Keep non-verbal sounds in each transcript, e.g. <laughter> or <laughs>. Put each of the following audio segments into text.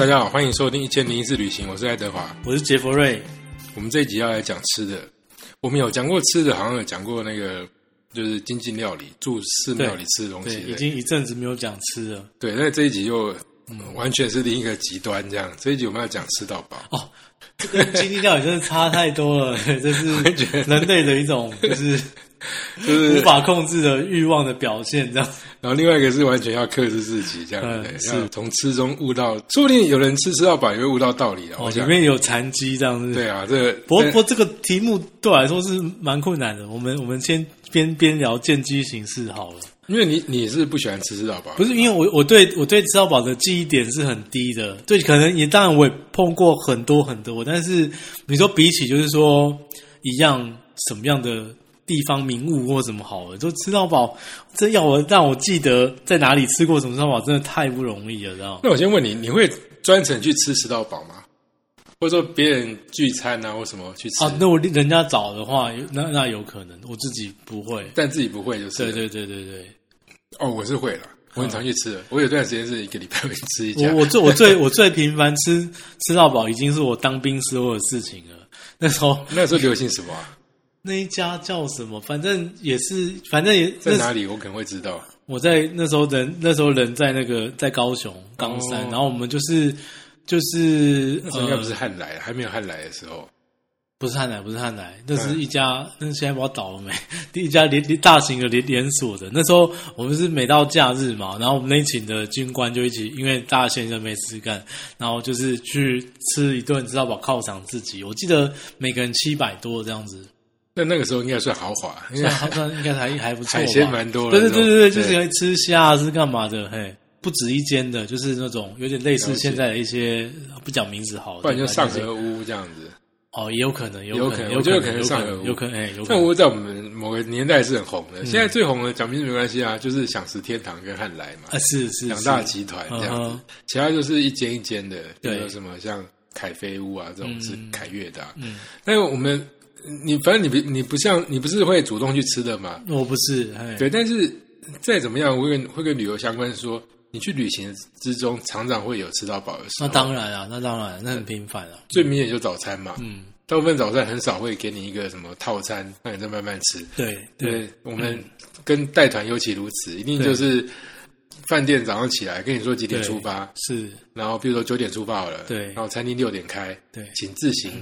大家好，欢迎收听《一千零一次旅行》，我是爱德华。我是杰佛瑞。我们这一集要来讲吃的，我们有讲过吃的，好像有讲过那个就是精进料理，住寺庙里吃的东西。对，已经一阵子没有讲吃了。对，那这一集又、嗯完全是另一个极端，这样。这一集我们要讲吃到饱。哦，这跟经济料理真的差太多了，<laughs> 这是 <laughs> 人类的一种就是 <laughs> 就是无法控制的欲望的表现，这样。然后另外一个是完全要克制自己，这样嗯对，是要从吃中悟到，说不定有人吃吃到饱也会悟到道理啊。哦，里，面有残疾这样子。对啊，这个不过，不过这个题目对我来说是蛮困难的。我们我们先边边聊见机行事好了。因为你你是不喜欢吃吃到饱，不是因为我我对我对吃到饱的记忆点是很低的，对，可能也当然我也碰过很多很多，但是你说比起就是说一样什么样的地方名物或什么好了，就吃到饱，这要我让我记得在哪里吃过什么吃到饱，真的太不容易了，知道吗？那我先问你，你会专程去吃吃到饱吗？或者说别人聚餐啊或什么去吃，啊，那我人家找的话，那那有可能，我自己不会。但自己不会就是对对对对对，哦，我是会了，我很常去吃的。我有段时间是一个礼拜会吃一家我，我最我最我最频繁吃吃到饱，已经是我当兵时候的事情了。那时候那时候流行什么啊？那一家叫什么？反正也是，反正也在哪里？我可能会知道。我在那时候人那时候人在那个在高雄冈山，哦然后我们就是就是那时候应该不是呃汉来，还没有汉来的时候。不是汉来，不是汉来，那是嗯一家，那现在不知道倒了没？第 <laughs> 一家连连大型的连连锁的。那时候我们是每到假日嘛，然后我们那一群的军官就一起，因为大家闲着没事干，然后就是去吃一顿知道饱犒赏自己。我记得每个人七百多这样子，那那个时候应该算豪华，因为算好像应该还 <laughs> 还不错，海鲜蛮多的对对对对对，就是因为吃虾是干嘛的？嘿，不止一间的，就是那种有点类似现在的一些不讲名字好了，不然就上河屋这样子。哦，也有可能，有可能，我觉得可能上河屋有可能，哎，上河。屋在我们某个年代是很红嗯的，现在最红的讲名字没关系啊，就是享食天堂跟汉来嘛啊，，是是两大集团这样子其他就是一间一间的，比如什么像凯菲屋啊这种是凯悦的啊，嗯，但是我们你反正你不你不像你不是会主动去吃的嘛，我不是，哎，对，但是再怎么样，会跟会跟旅游相关说，你去旅行之中常常会有吃到饱的时候那，当然啊，那当然，那很频繁啊，最明显就早餐嘛，嗯，大部分早餐很少会给你一个什么套餐，让你再慢慢吃。对对对，我们跟带团尤其如此，一定就是饭店早上起来跟你说几点出发，是，然后比如说九点出发好了，对然后餐厅六点开，对，请自行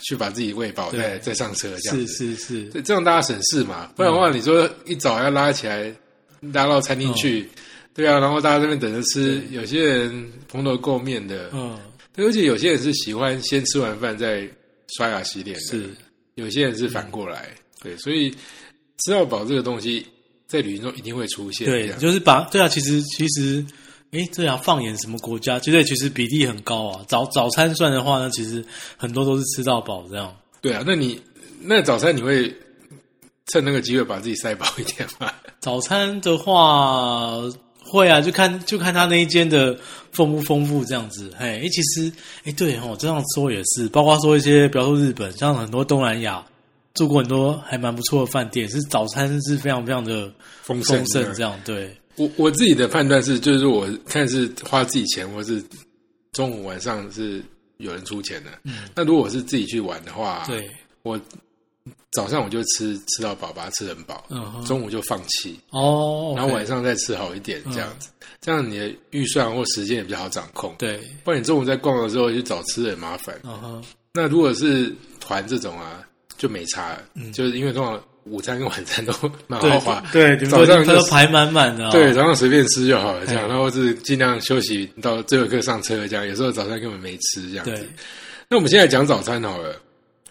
去把自己喂饱，再再上车这样是子。是是，对，这样大家省事嘛，不然的话，你说一早要拉起来拉到餐厅去，对啊，然后大家这边等着吃，有些人蓬头垢面的，嗯，对而且有些人是喜欢先吃完饭再刷牙洗脸的，是，有些人是反过来，对，所以吃到饱这个东西在旅行中一定会出现，对就是把对啊，其实其实，诶，这要，放眼什么国家，其实其实比例很高啊。早早餐算的话呢，其实很多都是吃到饱这样。对啊，那你那早餐你会趁那个机会把自己塞饱一点吗？<laughs> 早餐的话会啊，就看就看他那一间的丰不丰富这样子。嘿，诶，其实诶，对哦，这样说也是，包括说一些，比方说日本，像很多东南亚住过很多还蛮不错的饭店，是早餐是非常非常的丰盛这样。对，我我自己的判断是，就是我看是花自己钱，或是中午晚上是有人出钱的。嗯。那如果我是自己去玩的话，嗯对，我早上我就吃吃到饱，把它吃很饱，中午就放弃，哦，然后晚上再吃好一点，这样子，这样你的预算或时间也比较好掌控。对，不然你中午在逛的时候去找吃的很麻烦。嗯哼，那如果是团这种啊，就没差了，嗯。就是因为通常午餐跟晚餐都 <laughs> 蛮豪华，对，早上都排满满的、哦，对，早上随便吃就好了，这样，嗯然后是尽量休息到最后一刻上车，这样。有时候早餐根本没吃，这样子。那我们现在讲早餐好了，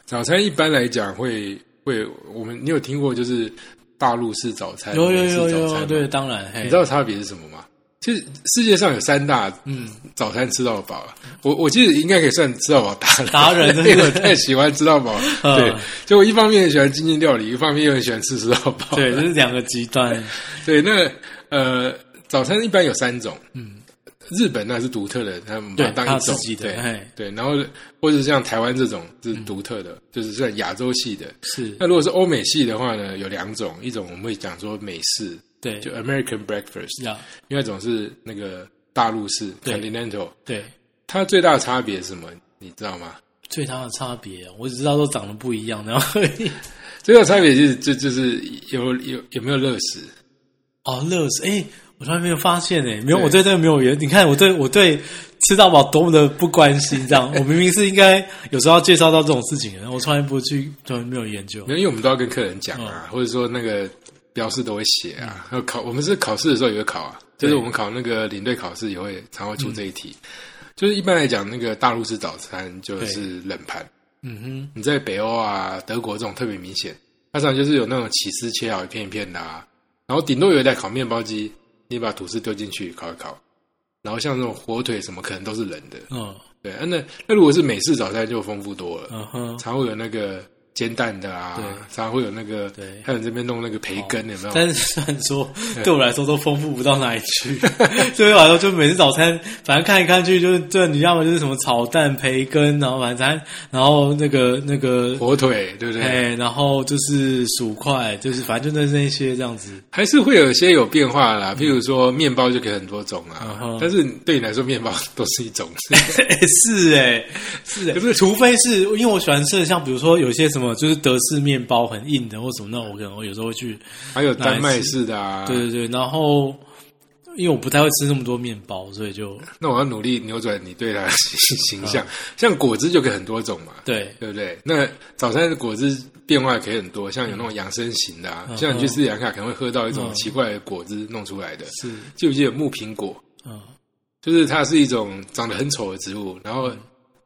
早餐一般来讲会会，我们你有听过就是大陆式早餐，有有有有，早餐吗对，当然，嘿你知道差别是什么吗？其实世界上有三大嗯，早餐吃到饱。啊，我我记得应该可以算吃到饱达人，达人。<laughs> 因为我太喜欢吃到饱。<laughs> 嗯。对，就我一方面很喜欢精进料理，一方面又很喜欢吃吃到饱。对，这是两个极端，<laughs> 对，那呃，早餐一般有三种，嗯，日本那是独特的，他们把对当一种。对嘿。对，然后或者像台湾这种是独特的，就是算亚洲系的。是。那如果是欧美系的话呢，有两种，一种我们会讲说美式，对，就 American breakfast，呀，另外一种是那个大陆式对 continental。对，它最大的差别是什么？你知道吗？最大的差别，我只知道都长得不一样，然后 <laughs> 最大的差别就是就就是有有有没有热食。哦，乐死！哎，我从来没有发现哎，没有，我对这个没有研。你看，我对我对吃到饱多么的不关心，这样，<laughs> 我明明是应该有时候要介绍到这种事情的，我从来不去，从来没有研究因为我们都要跟客人讲啊，或者说那个标示都会写啊。还有考，我们是考试的时候也会考啊，就是我们考那个领队考试也会常会出这一题。就是一般来讲，那个大陆式早餐就是冷盘。嗯哼，你在北欧啊、德国这种特别明显，它常常就是有那种起司切好一片一片的啊，然后顶多有一台烤面包机，你把吐司丢进去烤一烤，然后像那种火腿什么可能都是冷的。嗯对，啊那那如果是美式早餐就丰富多了，嗯哼，常会有那个煎蛋的啊，对常会有那个，对还有这边弄那个培根，有没有？但是虽然说对我来说都丰富不到哪里去，<laughs> 对我来说就每次早餐反正看一看去就是这你要么就是什么炒蛋、培根，然后晚餐然后那个那个火腿，对不对？哎，然后就是薯块，就是反正就那那些这样子。还是会有些有变化啦，譬如说面包就可以很多种啊，嗯但是对你来说面包都是一种。是 <laughs> 哎、是哎、可是除非是因为我喜欢吃的，像比如说有些什么就是德式面包很硬的或什么，那我可能我有时候会去，还有丹麦式的啊，对对对，然后因为我不太会吃那么多面包，所以就那我要努力扭转你对它的 <laughs> 形象。<laughs> 像果汁就可以很多种嘛，对对不对？那早餐的果汁变化也可以很多，像有那种养生型的啊，嗯像你去斯里兰卡可能会喝到一种嗯奇怪的果汁弄出来的，是记不记得木苹果？嗯就是它是一种长得很丑的植物，然后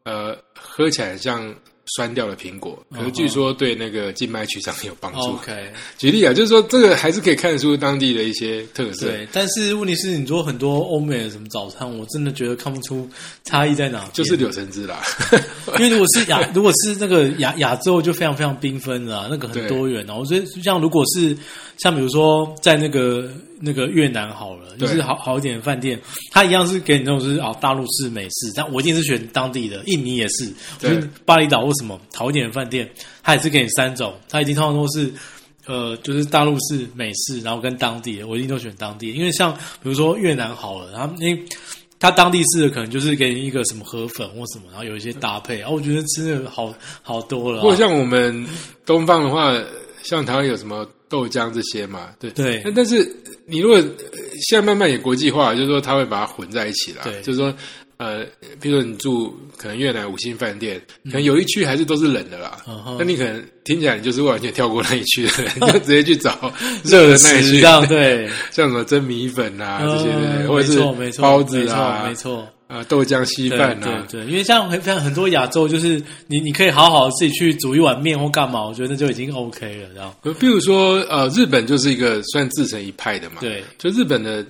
呃喝起来像酸掉的苹果，可是据说对那个静脉曲张有帮助。OK 举例啊，就是说这个还是可以看出当地的一些特色。对，但是问题是你说很多欧美的什么早餐，我真的觉得看不出差异在哪，就是柳橙汁啦，<laughs> 因为如果是亚，<laughs> 如果是那个亚亚洲，就非常非常缤纷的、啊，那个很多元啊。我觉得像如果是像比如说在那个那个越南好了，就是好好一点的饭店，它一样是给你那种就是啊大陆式美式，但我一定是选当地的。印尼也是，就对是巴厘岛或什么好一点的饭店，它也是给你三种，它已经通常都是。呃，就是大陆式、美式，然后跟当地的，我一定都选当地的，因为像比如说越南好了，然后因为他当地式的可能就是给你一个什么河粉或什么，然后有一些搭配，啊，我觉得吃的好好多了、啊。或者像我们东方的话，像台湾有什么豆浆这些嘛，对。对。但但是你如果呃现在慢慢也国际化，就是说它会把它混在一起啦。对。就是说呃，比如说你住可能越南五星饭店，可能有一区还是都是冷的啦。那你可能听起来你就是完全跳过那一区的人，你 <laughs> 就直接去找热的那一区。这，样对，<laughs> 像什么蒸米粉啊这些，或者是包子啊，没错没错。啊豆浆稀饭啊，对对，因为像很像很多亚洲，就是你你可以好好自己去煮一碗面或干嘛，我觉得就已经 OK 了，这样。呃比如说，呃，日本就是一个算自成一派的嘛。对。就日本的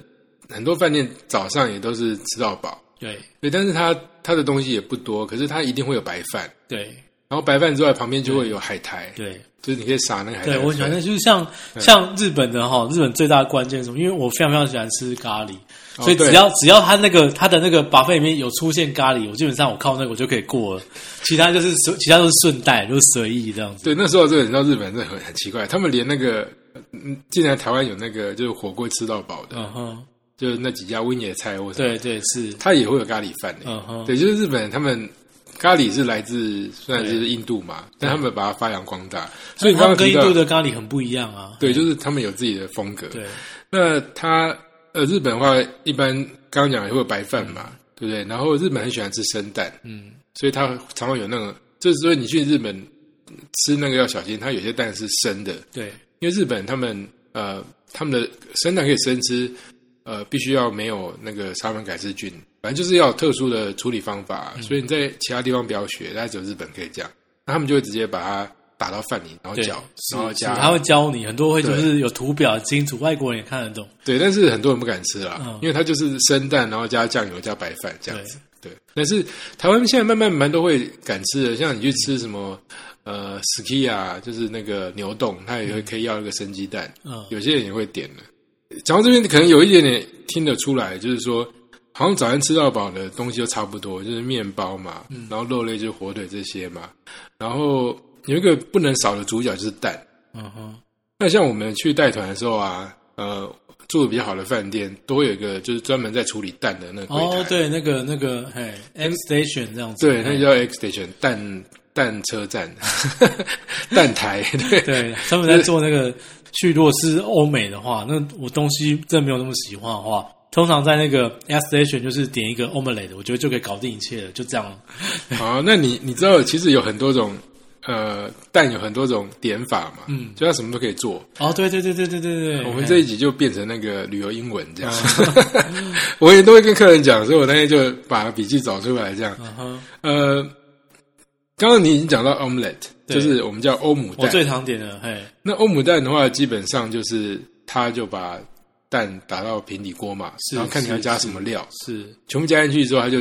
很多饭店早上也都是吃到饱，对。对，但是它它的东西也不多，可是它一定会有白饭，对。然后白饭之外旁边就会有海苔，对。就是你可以撒那个海苔对，我喜欢就是像像日本的哈，日本最大的关键是什么？因为我非常非常喜欢吃咖喱，哦所以只对要只要他那个他的那个 buffet 里面有出现咖喱，我基本上我靠那个我就可以过了，其他就是其他都是顺带，就是随意这样子。对，那时候这个你知道日本真的很很奇怪，他们连那个嗯，竟然台湾有那个就是火锅吃到饱的，嗯哼，就是那几家温野菜或什么，对对是，他也会有咖喱饭的。嗯哼，对，就是日本人他们咖喱是来自虽然是印度嘛，但他们把它发扬光大，所以他们跟印度的咖喱很不一样啊。对，就是他们有自己的风格。对那他呃，日本的话一般刚刚讲也会有白饭嘛，对不对？然后日本很喜欢吃生蛋，嗯所以他常常有那个，就是说你去日本吃那个要小心，它有些蛋是生的，对因为日本他们呃他们的生蛋可以生吃，呃必须要没有那个沙门改氏菌，反正就是要有特殊的处理方法，嗯所以你在其他地方不要学，但只有日本可以这样。那他们就会直接把它打到饭里，然后对，搅，然后加是他会教你，很多会就是有图表清楚，外国人也看得懂。对，但是很多人不敢吃啦，嗯因为它就是生蛋，然后加酱油加白饭这样子。对，但是台湾现在慢慢蛮都会敢吃的，像你去吃什么呃 ski 啊，就是那个牛冻，它也会可以要一个生鸡蛋，嗯有些人也会点的。讲到这边，可能有一点点听得出来，就是说，好像早餐吃到饱的东西都差不多，就是面包嘛，嗯然后肉类就是火腿这些嘛，然后有一个不能少的主角就是蛋。嗯哼，那像我们去带团的时候啊，呃，住的比较好的饭店，都会有一个就是专门在处理蛋的那个。哦，对，那个那个，嘿，X Station 这样子，对，那嘿叫 X station 蛋蛋车站，<laughs> 蛋台。对，对，他们在做那个去，如果是欧美的话，那我东西真的没有那么喜欢的话，通常在那个 X Station 就是点一个 omelette，我觉得就可以搞定一切了，就这样了。好，那你你知道其实有很多种呃蛋有很多种点法嘛，嗯，就它什么都可以做。哦，对对对对对对对，我们这一集就变成那个旅游英文这样，<laughs> 我也都会跟客人讲，所以我那天就把笔记找出来这样。呃，刚刚你已经讲到 omelette，就是我们叫欧姆蛋。我最常点的，嘿，那欧姆蛋的话，基本上就是它就把蛋打到平底锅嘛，是然后看你要加什么料，是，全部加进去之后，它就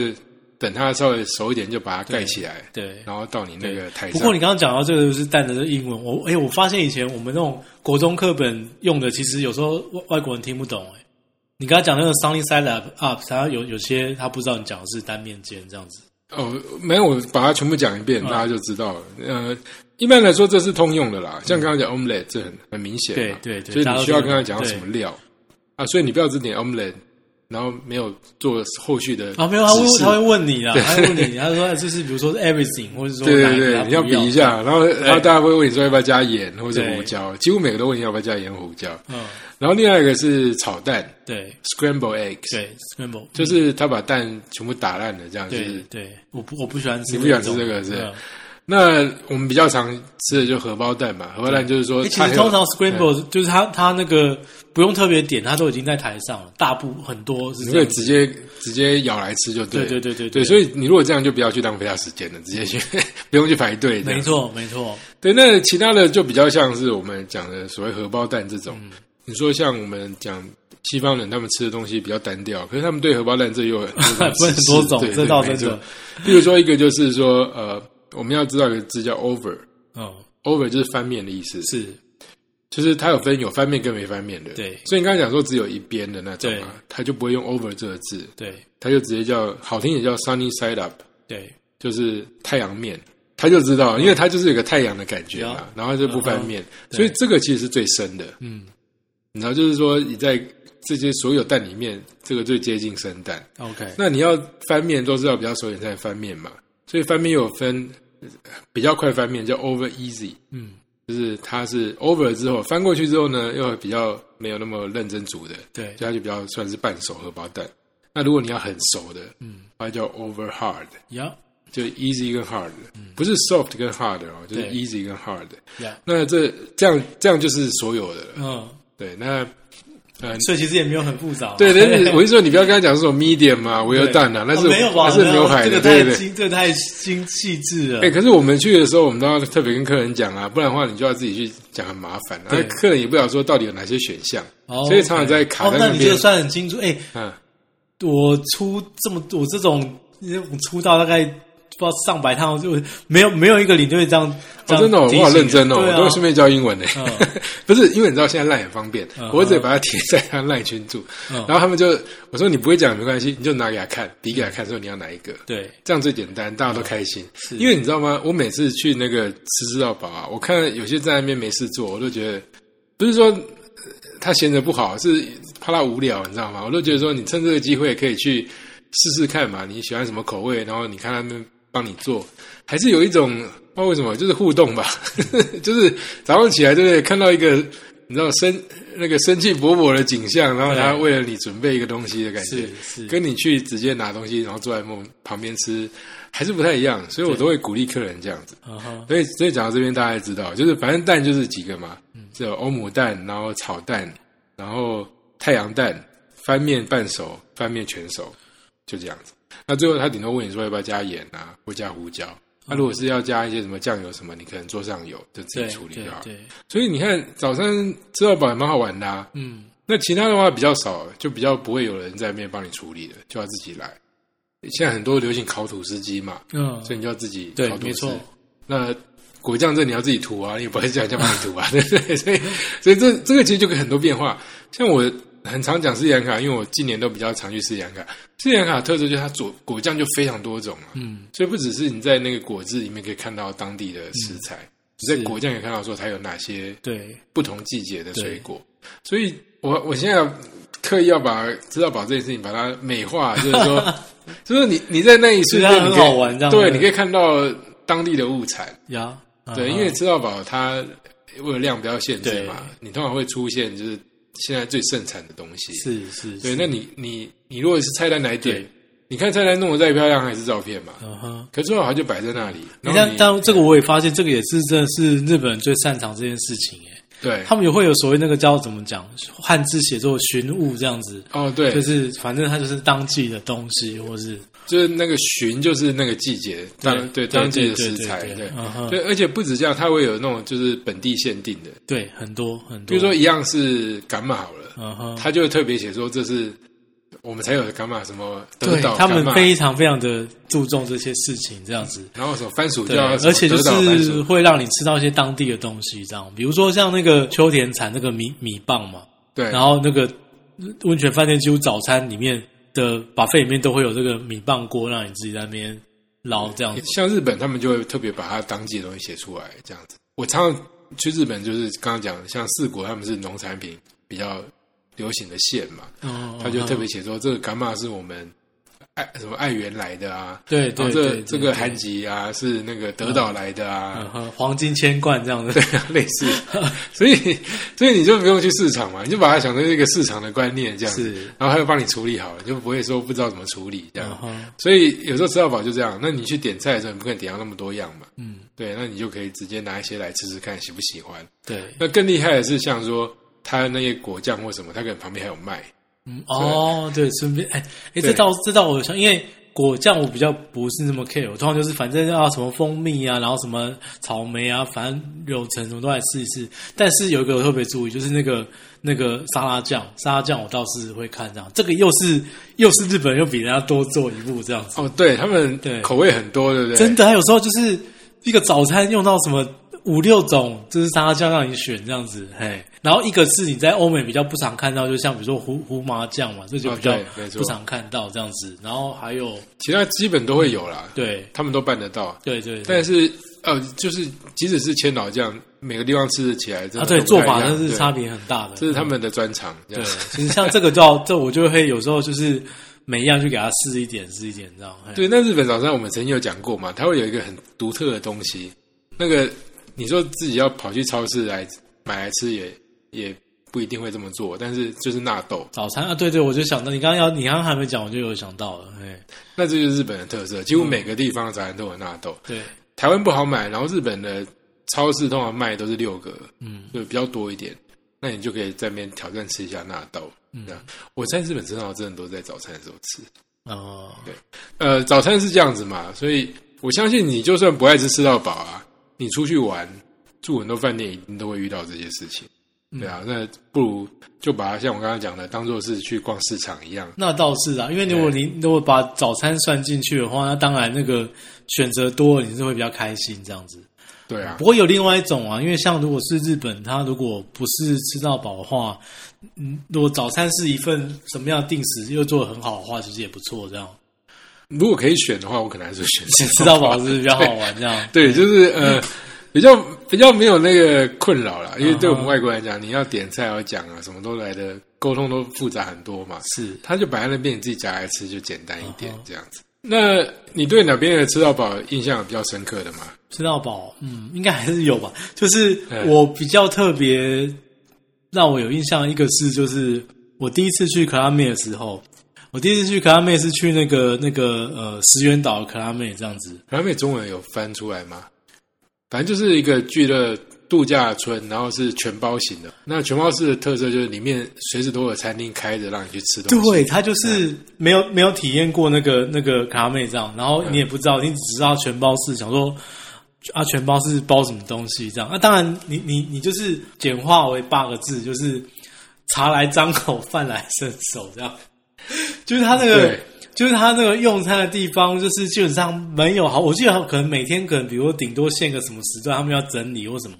等它稍微熟一点，就把它盖起来，对。然后到你那个台上。不过你刚刚讲到这个就是蛋的这个英文，我哎、我发现以前我们那种国中课本用的，其实有时候外外国人听不懂哎。你刚刚讲那个 sunny side up up，他有有些他不知道你讲的是单面煎这样子。哦，没有，我把它全部讲一嗯遍，大家就知道了。呃，一般来说这是通用的啦，像刚刚讲 omelette，这很很明显嘛，对对对所以你需要跟他讲什么料啊，所以你不要只点 omelette，然后没有做后续的啊，没有，他会他会问你啊，他会问你，他说就是比如说 everything，或者说对对对你要比一下，然后然后大家会问你说要不要加盐或者胡椒，几乎每个都问你要不要加盐胡椒。嗯，然后另外一个是炒蛋对。（scramble eggs），对，scramble，就是他把蛋全部打烂了，这样就对是。对，我不我不喜欢吃，你不喜欢吃这个是那我们比较常吃的就荷包蛋嘛，荷包蛋就是说欸其实通常 scramble 就是他他那个不用特别点，他都已经在台上了，大部很多是你可以这样。直接直接咬来吃就对了。对对对对对，所以你如果这样就不要去浪费他时间了，直接去 <laughs> 不用去排队。没。错没错，对，那其他的就比较像是我们讲的所谓荷包蛋这种。嗯你说像我们讲西方人，他们吃的东西比较单调，可是他们对荷包蛋这又有很多种 <laughs> 分很多种对对这倒没错真的。比如说一个就是说，呃，我们要知道一个字叫 over。嗯，over 就是翻面的意思，是就是它有分有翻面跟没翻面的。对。所以你刚才讲说只有一边的那种对。啊，它就不会用 over 这个字，对。它就直接叫好听也叫 sunny side up，对。就是太阳面。他就知道，因为它就是有个太阳的感觉嘛，然后就不翻面，所以这个其实是最深的。嗯。你知道，就是说你在这些所有蛋里面，这个最接近生蛋。，OK，那你要翻面都是要比较熟一点才翻面嘛，所以翻面又有分呃比较快翻面叫 over easy，嗯就是它是 over 了之后翻过去之后呢，又比较没有那么认真煮的，对。所以它就比较算是半熟荷包蛋。那如果你要很熟的，嗯。它叫 over hard，呀就 easy 跟 hard，、不是 soft 跟 hard 哦，就是 easy 跟 hard。呀，那这这样这样就是所有的了。嗯，对，那呃，所以其实也没有很复杂。对，但是 <laughs> 我是说你不要跟他讲这种 medium 嘛，我有蛋啊，那是、哦没有吧？那是牛排的，这个对对对。太精，这个太精细致了。哎、可是我们去的时候，我们都要特别跟客人讲啊，不然的话你就要自己去讲，很麻烦。那客人也不晓得说到底有哪些选项，哦所以常常在卡哦在那边算很清楚。哎，嗯，我出这么我这种我出道大概不知道上百趟，就没有没有一个领队这样。真的、哦，我好认真哦，啊我都顺便教英文呢。嗯 <laughs> 不是因为你知道现在赖很方便，嗯我只把它贴在他赖群组，嗯然后他们就我说你不会讲没关系，你就拿给他看，比给他看，说你要哪一个。对，这样最简单，大家都开心。因为你知道吗？我每次去那个吃吃到饱啊，我看有些在那边没事做，我都觉得不是说呃他闲着不好，是怕他无聊，你知道吗？我都觉得说，你趁这个机会可以去试试看嘛，你喜欢什么口味，然后你看他们帮你做，还是有一种道为什么，就是互动吧，<laughs> 就是早上起来对不对？看到一个你知道生那个生气勃勃的景象，然后他为了你准备一个东西的感觉是，是跟你去直接拿东西，然后坐在梦旁边吃，还是不太一样，所以我都会鼓励客人这样子。所以，所以讲到这边，大家知道，就是反正蛋就是几个嘛，只有欧姆蛋，然后炒蛋，然后太阳蛋，翻面半熟，翻面全熟，就这样子。那最后他顶多问你说要不要加盐啊，或加胡椒。那、如果是要加一些什么酱油什么，你可能桌上有，就自己处理就好。对对，所以你看，早餐吃到饱也蛮好玩的啊。嗯，那其他的话比较少，就比较不会有人在那边帮你处理的，就要自己来。现在很多流行烤吐司机嘛，嗯，所以你就要自己对烤吐司没错。那果酱这你要自己涂啊，你也不会叫人家帮你涂啊，<laughs> 对不对？所以，所以这这个其实就有很多变化。像我很常讲斯里兰卡，因为我近年都比较常去斯里兰卡。斯里兰卡的特色就是它果果酱就非常多种啊，嗯，所以不只是你在那个果汁里面可以看到当地的食材，你在果酱也看到说它有哪些对，不同季节的水果。所以我我现在刻意要把知道宝这件事情把它美化，<laughs> 就是说，就是你你在那一瞬间很好玩这样。对，你可以看到当地的物产，呀，对，嗯因为知道宝它为了量比较限制嘛，你通常会出现就是现在最盛产的东西，是是，对，那你你你如果是菜单来点对，你看菜单弄得再漂亮还是照片嘛，嗯哼。可是最好它就摆在那里，那但但这个我也发现，这个也是真的是日本人最擅长这件事情哎。对。他们也会有所谓那个叫怎么讲汉字写作寻物这样子，哦对，就是反正它就是当季的东西，或是就是那个寻，就是那个季节当对对当季的食材，对对而且不止这样，它会有那种就是本地限定的，对很多很多，比如说一样是伽马好了，嗯哼，它就会特别写说这是我们才有的伽马什么德对他们非常非常的注重这些事情，这样子。然后什么番薯而且就是薯会让你吃到一些当地的东西，这样，比如说像那个秋田产那个米米棒嘛，对，然后那个温泉饭店几乎早餐里面的把费里面都会有这个米棒锅，让你自己在那边捞这样子。像日本他们就会特别把它当季的东西写出来，这样子。我常常去日本，就是刚刚讲的，像四国他们是农产品比较流行的线嘛，哦他就特别写说这个伽马是我们爱什么爱媛来的啊，对对对，对这个韩吉啊是那个德岛来的啊，黄金千贯这样子。对啊，类似，<laughs> 所以所以你就不用去市场嘛，你就把它想成一个市场的观念这样子，是，然后他就帮你处理好了，就不会说不知道怎么处理这样。所以有时候吃到饱就这样，那你去点菜的时候，你不可能点到那么多样嘛，嗯，对，那你就可以直接拿一些来吃吃看喜不喜欢。对，那更厉害的是，像说它那些果酱或什么，他可能旁边还有卖，嗯，哦，对，顺便，哎，哎，对这道这倒我想，因为果酱我比较不是那么 care，我通常就是反正要什么蜂蜜啊，然后什么草莓啊，反正柳橙什么都来试一试。但是有一个我特别注意，就是那个那个沙拉酱，沙拉酱我倒是会看这样，这个又是又是日本又比人家多做一步这样子。哦，对他们对口味很多，对不对？真的，还有时候就是一个早餐用到什么五六种，就是沙拉酱让你选这样子，嘿。然后一个是你在欧美比较不常看到，就像比如说胡胡麻酱嘛，这就比较不常看到这样子。然后还有其他基本都会有啦，对他们都办得到。对对，对但是呃，就是即使是千岛酱，每个地方吃得起来，真啊对做法真是差别很大的。这是他们的专长。这对，其实像这个叫这我就会有时候就是每一样去给他试一点试一点这样。嘿对，那日本早餐我们曾经有讲过嘛，它会有一个很独特的东西，那个你说自己要跑去超市来买来吃也也不一定会这么做，但是就是纳豆，早餐啊，对对，我就想到你刚刚要你刚刚还没讲，我就有想到了，嘿，那这就是日本的特色，几乎每个地方的早餐都有纳豆。对，台湾不好买，然后日本的超市通常卖都是六个，嗯，就比较多一点，那你就可以在那边挑战吃一下纳豆。嗯，我在日本吃到真的都在早餐的时候吃。哦，对。呃，早餐是这样子嘛，所以我相信你就算不爱吃吃到饱啊，你出去玩住很多饭店，一定都会遇到这些事情。对啊，那不如就把它像我刚刚讲的，当做是去逛市场一样。那倒是啊，因为如果你如果把早餐算进去的话，那当然那个选择多了，你是会比较开心这样子。对啊不，过有另外一种啊，因为像如果是日本，它如果不是吃到饱的话，嗯，如果早餐是一份什么样的定时又做的很好的话，其实也不错。这样如果可以选的话，我可能还是选吃到饱是比较好玩，这样对，就是呃，比较比较没有那个困扰啦，因为对我们外国人来讲，你要点菜要讲啊，什么都来的沟通都复杂很多嘛。是他就摆在那边，你自己夹来吃就简单一点这样子。那你对哪边的吃到饱印象比较深刻的吗？吃到饱，嗯，应该还是有吧。<laughs> 就是嗯我比较特别让我有印象，一个是就是我第一次去克拉米的时候，我第一次去克拉妹是去那个那个呃石原岛的克拉妹这样子。克拉妹中文有翻出来吗？反正就是一个聚乐度假村，然后是全包型的。那全包式的特色就是里面随时都有餐厅开着，让你去吃东西。对，他就是没有没有体验过那个那个卡妹这样，然后你也不知道，你只知道全包式想说啊，全包是包什么东西这样。那、当然你，你你就是简化为八个字，就是茶来张口，饭来伸手这样。<laughs> 就是他那个，就是他那个用餐的地方，就是基本上没有好。我记得可能每天可能，比如说顶多限个什么时段，他们要整理或什么。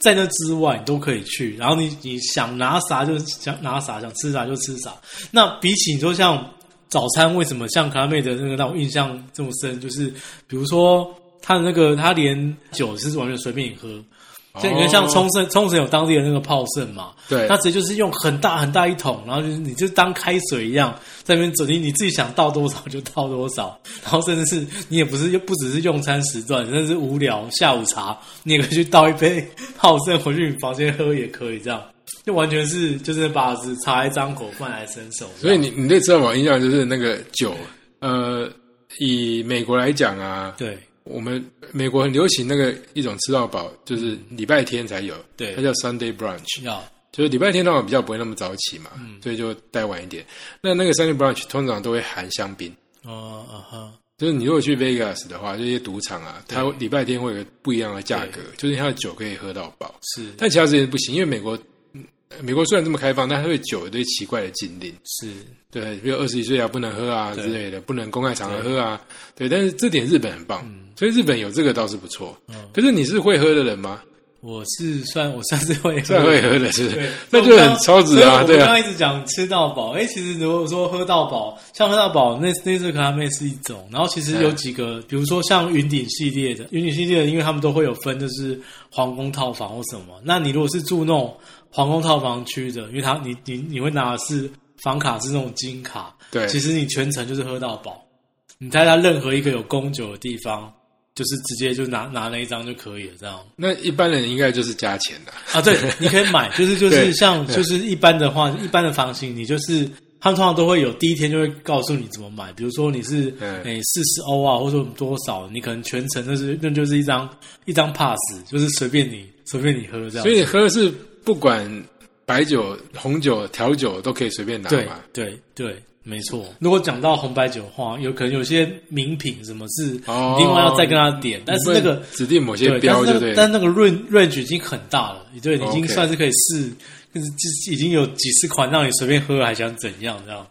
在那之外，你都可以去，然后你你想拿啥就想拿啥，想吃啥就吃啥。那比起你说像早餐，为什么像卡拉妹的那个让我印象这么深？就是比如说他的那个，他连酒是完全随便你喝，就你看像冲绳，冲绳有当地的那个泡盛嘛，对。它直接就是用很大很大一桶，然后就是你就当开水一样在那边整，你你自己想倒多少就倒多少，然后甚至是你也不是不只是用餐时段，甚至是无聊下午茶，你也可以去倒一杯泡盛回去你房间喝也可以，这样就完全是就是把子茶来张口，饭来伸手。所以你你对吃到饱印象就是那个酒，呃，以美国来讲啊，对我们美国很流行那个一种吃到饱，就是礼拜天才有，对。它叫 Sunday brunch，要。就是礼拜天通常比较不会那么早起嘛，嗯。所以就待晚一点。那那个 Sunday brunch 通常都会含香槟，哦啊哈，就是你如果去 Vegas 的话，这些赌场啊，它礼拜天会有不一样的价格，就是它的酒可以喝到饱，是。但其他时间不行，因为美国。嗯美国虽然这么开放，但它对酒有一堆奇怪的禁令，是。对，比如二十一岁啊不能喝啊之类的，不能公开场合喝啊，对。但是这点日本很棒，嗯所以日本有这个倒是不错。可是你是会喝的人吗？我是算我算是会喝算会喝的是那就很超值啊，对刚刚。一直讲吃到饱，哎，其实如果说喝到饱，像喝到饱那那次可拉妹是一种，然后其实有几个，比如说像云顶系列的，云顶系列的，因为他们都会有分，就是皇宫套房或什么。那你如果是住那种皇宫套房区的，因为他你你你会拿的是房卡是那种金卡，对其实你全程就是喝到饱。你在他任何一个有供酒的地方，就是直接就拿拿那一张就可以了，这样。那一般人应该就是加钱的，啊，对，你可以买，就是就是像就是一般的话，一般的房型，你就是他们通常都会有第一天就会告诉你怎么买，比如说你是嗯诶四十欧啊，或者说多少，你可能全程就是那就是一张一张 pass，就是随便你随便你喝这样所。以你喝是不管白酒、红酒、调酒都可以随便拿。对对，没错。如果讲到红白酒的话，有可能有些名品什么是哦另外要再跟他点，但是那个指定某些标就对。但是那个 range range 已经很大了，对，已经算是可以试，就是就是已经有几十款让你随便喝，还想怎样这样？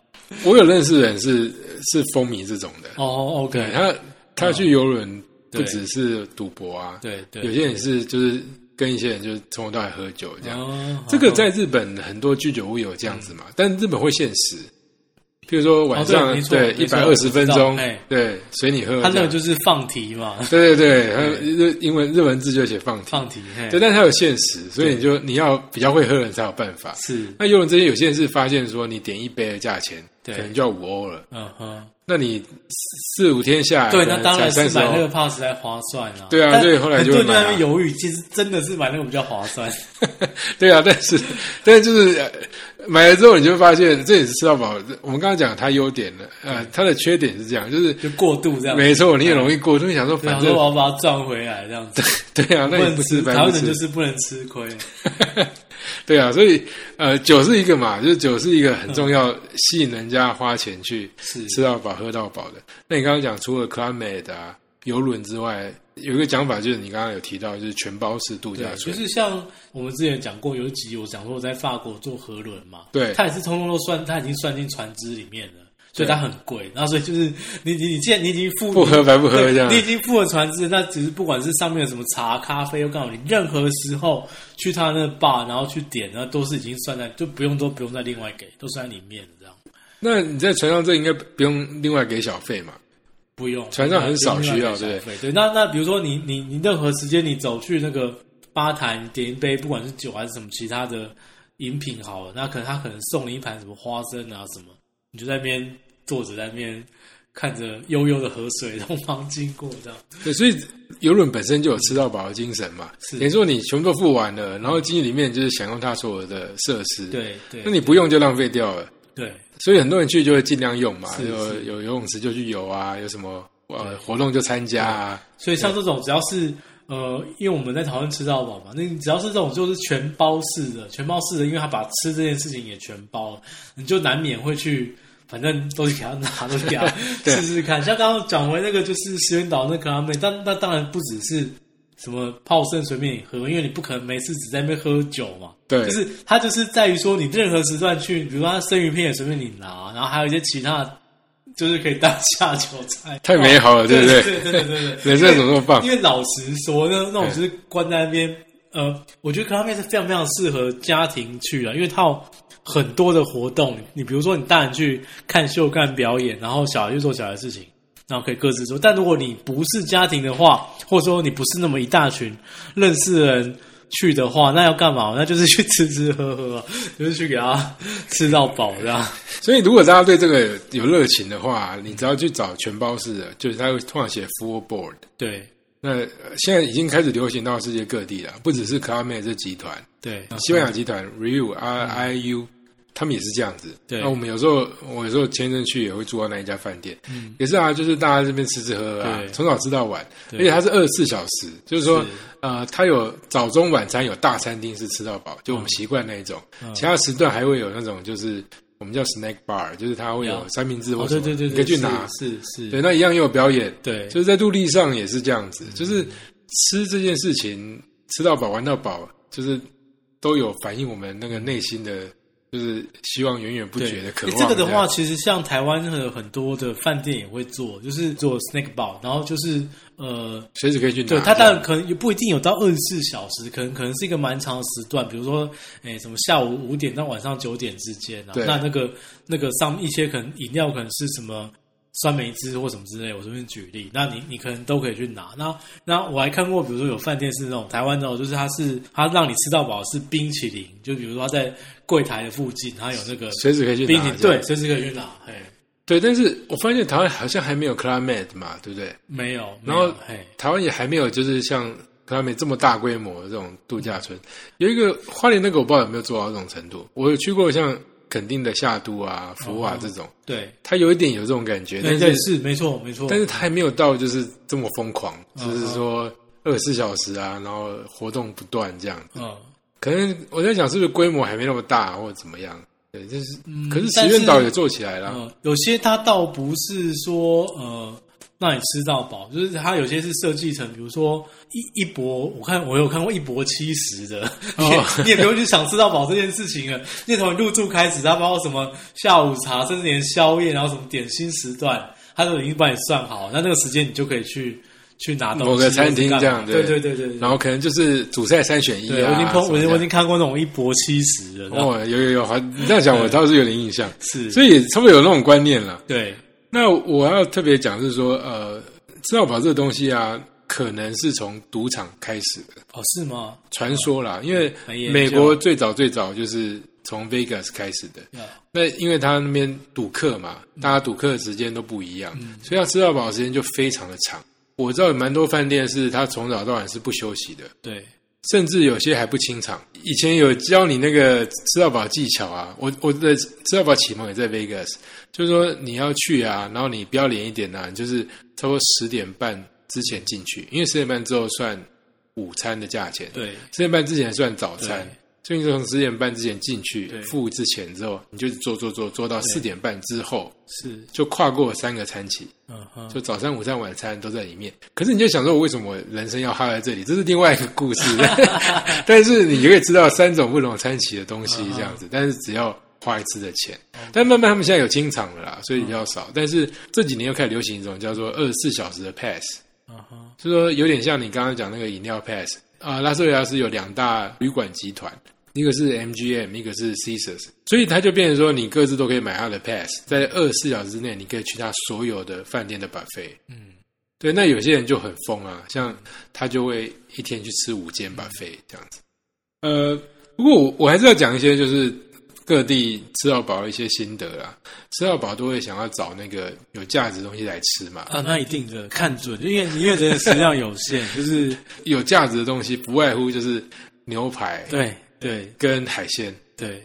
我有认识的人是是风靡这种的，哦，OK，他他去游轮不只是赌博啊，对对，有些人是就是跟一些人就是从头到尾喝酒这样。哦这个在日本很多居酒屋有这样子嘛，但日本会限时，譬如说晚上哦对一百二十分钟对随你喝。他那个就是放题嘛，对对对，还有 <laughs> 日英文日文字就写放题，放题，对，但它有限时，所以你就你要比较会喝的人才有办法。是，那游轮这些有些人是发现说，你点一杯的价钱可能就要五欧了，嗯哼，那你四五天下来，对，那当然才30是买那个欧。Pass 才划算啊。对啊但所以后来就会很多人在那边犹豫，其实真的是买那个比较划算。<laughs> 对啊，但是 <laughs> 但是就是呃买了之后，你就会发现这也是吃到饱。我们刚刚讲它优点了，呃，它的缺点是这样，就是就过度这样，没错，你也容易过，就会想说，反正我要把它赚回来这样子，<laughs> 对啊，那你能吃，不吃白不吃台湾人就，是不能吃亏。<laughs> 对啊，所以呃，酒是一个嘛，就是酒是一个很重要，吸引人家花钱去是吃到饱、喝到饱的。那你刚刚讲除了 climate 啊、游轮之外，有一个讲法就是你刚刚有提到，就是全包式度假村，就。是像我们之前讲过，有一集我讲说我在法国坐河轮嘛，对它也是通通都算，它已经算进船只里面了。所以它很贵，然后所以就是你你你既然你已经付不喝白不喝这样你已经付了船只，那只是不管是上面有什么茶、咖啡，又告诉你任何时候去他那 bar，然后去点，然后都是已经算在，就不用都不用再另外给，都算在里面这样，那你在船上这应该不用另外给小费嘛？不用船上很少需要另外给小费对，那那比如说你你你任何时间你走去那个吧台你点一杯，不管是酒还是什么其他的饮品好了，那可能他可能送你一盘什么花生啊什么，你就在那边坐着在那边看着悠悠的河水从旁经过这样。对，所以游轮本身就有吃到饱的精神嘛。是等于说你全部都付完了，然后进去里面就是享用它所有的设施。，对对，那你不用就浪费掉了。对所以很多人去就会尽量用嘛，是有有游泳池就去游啊，有什么呃活动就参加啊。所以像这种只要是呃，因为我们在讨论吃到饱嘛，那你只要是这种就是全包式的，全包式的，因为他把吃这件事情也全包了，你就难免会去，反正都是给他拿，都是给他 <laughs> 对试试看。像刚刚讲回那个就是石原岛那个阿妹，但那当然不只是。什么泡盛随便你喝，因为你不可能每次只在那边喝酒嘛。对就是它就是在于说，你任何时段去，比如说它生鱼片也随便你拿，然后还有一些其他的，就是可以当下酒菜。太美好了，对不对？对对对对对，人生怎么那么棒因？为老实说那，那种就是关在那边，呃，我觉得克拉面是非常非常适合家庭去啊，因为它有很多的活动。你比如说，你大人去看秀、看表演，然后小孩去做小孩的事情，然后可以各自做。但如果你不是家庭的话，或者说你不是那么一大群认识的人去的话，那要干嘛？那就是去吃吃喝喝啊，<laughs> 就是去给他吃到饱这样。所以，如果大家对这个有热情的话，你只要去找全包式的，就是他会通常写 full board。对，那呃现在已经开始流行到世界各地了，不只是 Club Med 这集团，对，西班牙集团 Review R I U，他们也是这样子。对。那我们有时候我有时候前一阵去也会住到那一家饭店，嗯。也是啊，就是大家这边吃吃喝喝啊对，从早吃到晚，而且它是二十四小时，就是说是。呃，它有早中晚餐有大餐厅是吃到饱，就我们习惯那一种，嗯。其他时段还会有那种就是我们叫 snack bar，就是它会有有。三明治或者，什么，对对对，你可以去是拿。是是，对，那一样也有表演，对，就是在陆地上也是这样子，就是吃这件事情，吃到饱玩到饱，就是都有反映我们那个内心的，就是希望源源不绝的渴望。这个的话，其实像台湾的很多的饭店也会做，就是做 snack bar，然后就是呃，随时可以去拿。对，它当然可能也不一定有到二十四小时，可能可能是一个蛮长的时段，比如说，诶，什么下午五点到晚上九点之间那那个那个上一些可能饮料可能是什么酸梅汁或什么之类，我随便举例，那你你可能都可以去拿。那那我还看过，比如说有饭店是那种台湾那种，就是它是它让你吃到饱是冰淇淋，就比如说它在柜台的附近，它有那个随时可以去拿。冰淇淋，对，随时可以去拿，嘿。对，但是我发现台湾好像还没有 Med 嘛，对不对？没有，然后台湾也还没有就是像 Med 这么大规模的这种度假村。有一个花莲那个我不知道有没有做到这种程度，我有去过像垦丁的夏都啊、福瓦这种，对，他有一点有这种感觉，但是是没错没错，但是他还没有到就是这么疯狂，嗯就是说二十四小时啊，然后活动不断这样子。嗯，可能我在想是不是规模还没那么大，或者怎么样？对，就是，可是石院岛也做起来了。呃，有些他倒不是说呃让你吃到饱，就是它有些是设计成，比如说一一博，我看我有看过一博七十的，你也哦你也不用去想吃到饱这件事情了，那从你入住开始，它包括什么下午茶，甚至连宵夜，然后什么点心时段，它都已经帮你算好，那那个时间你就可以去去拿东西某个餐厅这样对对对对对，然后可能就是主菜三选一对我已经啊。碰我已经我已经看过那种一博七十的，哦，有有有，好，你这样讲我倒是有点印象，是，所以也差不多有那种观念了。对那我要特别讲是说，呃，吃到饱这个东西啊，可能是从赌场开始的哦是吗？传说啦，因为美国最早最早就是从 Vegas 开始的。呀那因为他那边赌客嘛，大家赌客的时间都不一样，嗯所以要吃到饱的时间就非常的长。我知道有蛮多饭店是他从早到晚是不休息的，对甚至有些还不清场。以前有教你那个吃到饱技巧啊，我我的吃到饱启蒙也在 Vegas，就是说你要去啊，然后你不要脸一点啊，你就是差不多十点半之前进去，因为十点半之后算午餐的价钱，对十点半之前算早餐。所以你从十点半之前进去，付之前之后，你就做做做做到四点半之后，是，就跨过三个餐期，嗯哼，就早餐、午餐、晚餐都在里面。可是你就想说，我为什么人生要耗在这里？这是另外一个故事。<laughs> 但是你就可以知道三种不同餐期的东西，这样子。但是只要花一次的钱，但慢慢他们现在有清场了啦，所以比较少。但是这几年又开始流行一种叫做二十四小时的 pass，嗯哼，就说有点像你刚刚讲那个饮料 pass 啊、拉斯维加斯有两大旅馆集团，一个是 MGM，一个是 Caesars，所以它就变成说你各自都可以买它的 pass，在二十四小时之内，你可以去它所有的饭店的 buffet。嗯，对，那有些人就很疯啊，像他就会一天去吃五间 buffet 这样子。呃，不过我我还是要讲一些就是各地吃到饱的一些心得啦。吃到饱都会想要找那个有价值的东西来吃嘛，啊，那一定的看准，因为因为人的食量有限，<laughs> 就是有价值的东西不外乎就是牛排对对。跟海鲜，对。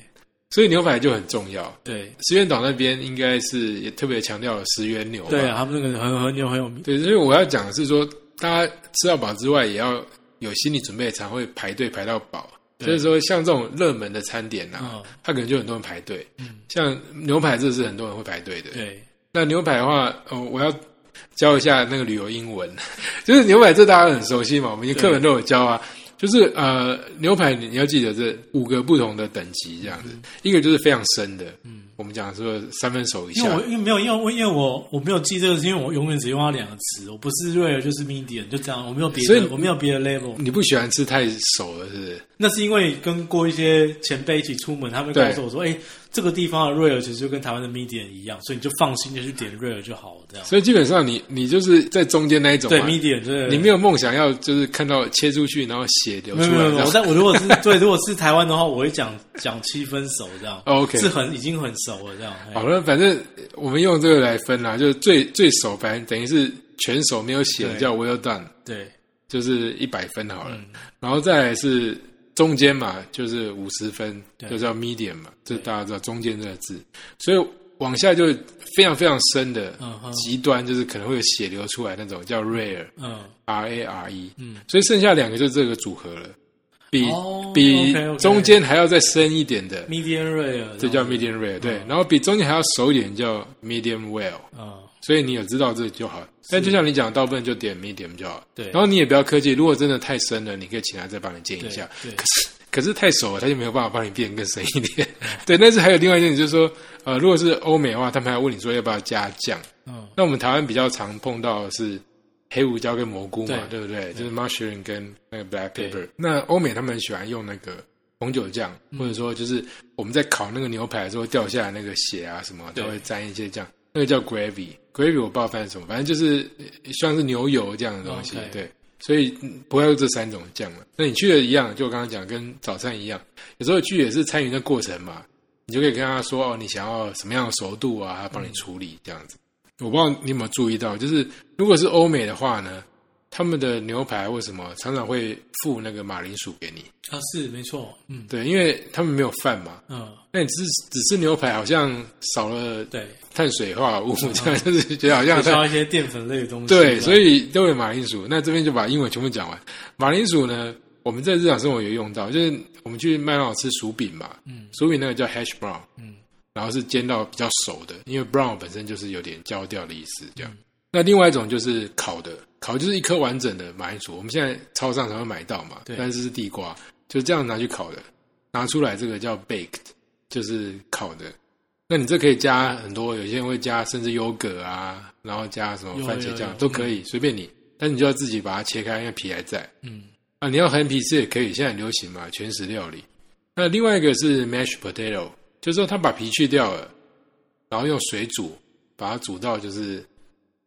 所以牛排就很重要。对。石原岛那边应该是也特别强调了石原牛，对啊，他们那个很很牛很有名，对，所以我要讲的是说，大家吃到饱之外，也要有心理准备，才会排队排到饱。对所以说，像这种热门的餐点啊，嗯它可能就很多人排队。嗯，像牛排，这是很多人会排队的。对那牛排的话，哦，我要教一下那个旅游英文，<laughs> 就是牛排这大家很熟悉嘛，我们课本都有教啊。就是呃，牛排你你要记得这五个不同的等级这样子，一个就是非常深的，嗯，我们讲说三分熟以因为我因为没有因为我因为我我没有记这个，是因为我永远只用到两个词，我不是 rare 就是 medium，就这样，我没有别所以的，我没有别的 level。你不喜欢吃太熟了，是不是？那是因为跟过一些前辈一起出门，他们告诉我说，哎，这个地方的 rare 其实就跟台湾的 medium 一样，所以你就放心的去点 rare 就好了，这样。所以基本上你你就是在中间那一种对，medium 对，你没有梦想要就是看到切出去然后血流出来没有没有。我但我如果是对，如果是台湾的话，我会讲讲七分熟这样。哦 <laughs> OK 是很已经很熟了这样。好了，反正我们用这个来分啦，就是最最熟，反正等于是全熟没有血叫 well done，对，就是一百分好了。嗯然后再来是中间嘛，就是五十分，就叫 medium 嘛，这大家知道中间这个字。所以往下就非常非常深的嗯极端，就是可能会有血流出来那种，叫 rare。嗯。R A R E，嗯，所以剩下两个就是这个组合了，比、哦比中间还要再深一点的，，medium rare，这叫 medium rare，对，然后比中间还要熟一点叫 medium well，嗯，所以你有知道这就好。但就像你讲，大部分就点 medium 就好。对然后你也不要客气，如果真的太深了，你可以请他再帮你煎一下。对，可是可是太熟了，他就没有办法帮你变更深一点。<laughs> 对，但是还有另外一件事，就是说，呃，如果是欧美的话，他们还问你说要不要加酱。嗯那我们台湾比较常碰到的是黑胡椒跟蘑菇嘛，对对不对？就是 mushroom 跟那个 black pepper。那欧美他们喜欢用那个红酒酱，嗯或者说就是我们在烤那个牛排的时候掉下来那个血啊什么，对都会沾一些酱，那个叫 gravy。Gravy 我不知道翻译什么，反正就是呃像是牛油这样的东西。对，所以嗯不会有这三种酱了。那你去的一样，就我刚刚讲，跟早餐一样，有时候去也是参与那过程嘛。你就可以跟他说哦，你想要什么样的熟度啊，他帮你处理这样子。我不知道你有没有注意到，就是如果是欧美的话呢，他们的牛排为什么常常会附那个马铃薯给你？啊是没错，嗯对，因为他们没有饭嘛。嗯，那你只只吃牛排，好像少了对，碳水化合物，这 <laughs> 样就是觉得好像太需要一些淀粉类的东西。对，所以以都有马铃薯。那这边就把英文全部讲完。马铃薯呢，我们在日常生活有用到，就是我们去麦当劳吃薯饼嘛，嗯薯饼那个叫 hash brown，嗯然后是煎到比较熟的，因为 brown 本身就是有点焦掉的意思，这样。嗯那另外一种就是烤的，烤就是一颗完整的马铃薯，我们现在超商才会买到嘛，对但是是地瓜，就这样拿去烤的，拿出来这个叫 baked，就是烤的。那你这可以加很多，有些人会加甚至优格啊，然后加什么番茄酱都可以，随便你。但你就要自己把它切开，因为皮还在嗯啊。你要横皮吃也可以，现在很流行嘛，全食料理。那另外一个是 mashed potato，就是说他把皮去掉了，然后用水煮，把它煮到就是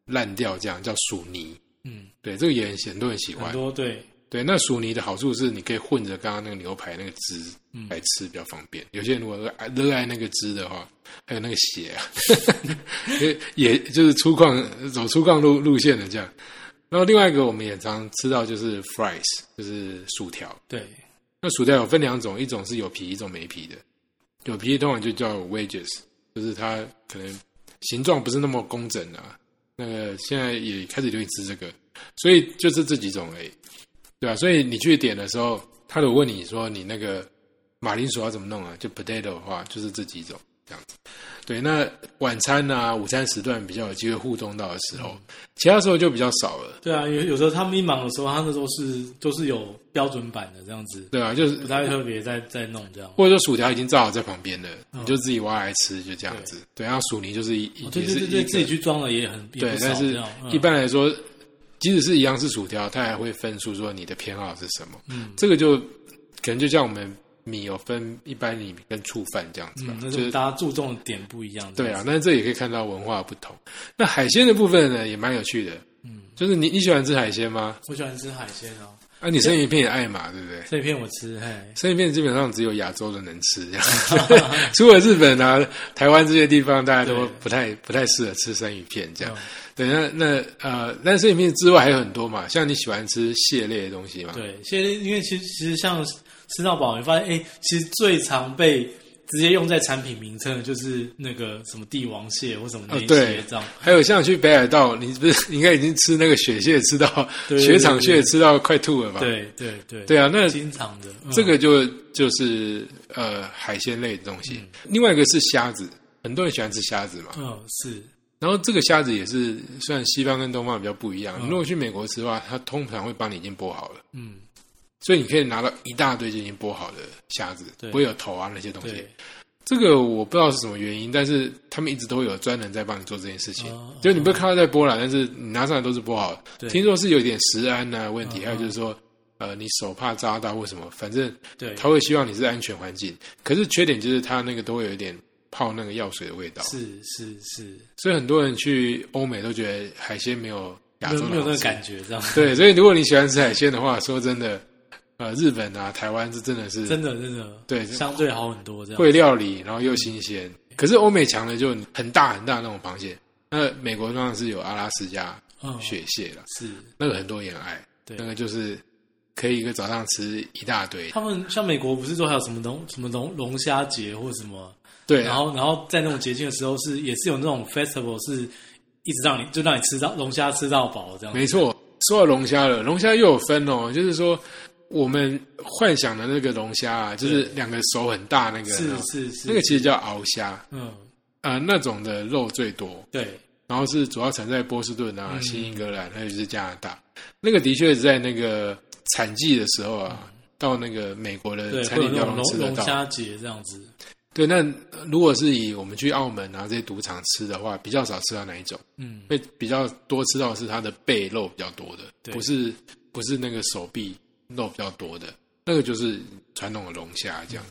烂掉，这样叫薯泥。嗯，对，这个也很很多人喜很欢。多对对，那薯泥的好处是你可以混着刚刚那个牛排那个汁嗯来吃，比较方便。有些人如果热爱热爱那个汁的话，还有那个血啊，<laughs> 也也就是粗犷走粗犷路路线的这样。然后另外一个我们也常吃到就是 fries，就是薯条。对那薯条有分两种，一种是有皮，一种没皮的。有皮通常就叫 wedges，就是它可能形状不是那么工整啊。那个现在也开始流行吃这个，所以就是这几种而已，对啊、所以你去点的时候，他有问你说你那个马铃薯要怎么弄啊？就 potato 的话，就是这几种这样子。对，那晚餐啊、午餐时段比较有机会互动到的时候，其他时候就比较少了，对啊，有有时候他们一忙的时候，他那时候是都是有标准版的这样子，对啊、就是不太特别在在弄这样。或者说薯条已经炸好在旁边了，你就自己挖来吃，就这样子。对，然后薯泥就是一哦对也是对对对，一自己去装了也很也对，但是一般来说，即使是一样是薯条，它还会分出说你的偏好是什么。嗯这个就可能就像我们米有分一般米跟醋饭这样子吧就是是大家注重的点不一样。对啊，但是这也可以看到文化不同。那海鲜的部分呢，也蛮有趣的。嗯，就是你你喜欢吃海鲜吗？我喜欢吃海鲜哦，啊，你生鱼片也爱嘛，对不对？生鱼片我吃，嘿，生鱼片基本上只有亚洲人能吃，这样 <laughs> 除了日本啊、台湾这些地方，大家都对不太不太适合吃生鱼片这样。嗯对，那那呃，但生鱼片之外还有很多嘛，像你喜欢吃蟹类的东西嘛？对，蟹类因为其实其实像吃到饱，你发现哎，其实最常被直接用在产品名称的就是那个什么帝王蟹或什么那些这样。还有像去北海道，你不是应该已经吃那个雪蟹吃到对对雪场蟹吃到快吐了吧？对对对对啊，那经常的嗯这个就就是呃海鲜类的东西。另外一个是虾子，很多人喜欢吃虾子嘛。嗯是然后这个虾子也是，虽然西方跟东方比较不一样，嗯你如果去美国吃的话，它通常会帮你已经剥好了，嗯所以你可以拿到一大堆就已经剥好的虾子，不会有头啊那些东西。这个我不知道是什么原因，但是他们一直都会有专人在帮你做这件事情。哦就你不会看到在剥了，但是你拿上来都是剥好的。对听说是有点食安啊问题，嗯还有就是说，呃，你手怕扎到或什么，反正对，他会希望你是安全环境。可是缺点就是它那个都会有一点泡那个药水的味道，是是是，所以很多人去欧美都觉得海鲜没有亚没有没有那个感觉这样。对，所以如果你喜欢吃海鲜的话，说真的，呃日本啊、台湾是真的是真的真的对相对好很多这样。会料理，然后又新鲜。可是欧美强的就很大很大那种螃蟹，那美国当然是有阿拉斯加嗯，雪蟹了，是那个很多人爱，对那个就是可以一个早上吃一大堆。他们像美国不是说还有什么龙什么龙龙虾节或什么，对啊，然后然后在那种节庆的时候是也是有那种 festival 是一直让你就让你吃到龙虾吃到饱这样。没错。说到龙虾了，龙虾又有分哦，就是说我们幻想的那个龙虾啊，就是两个手很大那个，是是是，那个其实叫鳌虾，嗯。呃，那种的肉最多，对。然后是主要产在波士顿啊、嗯。新英格兰，还有就是加拿大。那个的确是在那个产季的时候啊，到那个美国的餐厅比较能吃得到。虾节这样子。对，那呃如果是以我们去澳门啊这些赌场吃的话，比较少吃到哪一种，嗯，会比较多吃到的是它的背肉比较多的，对。不是不是那个手臂肉比较多的，那个就是传统的龙虾这样。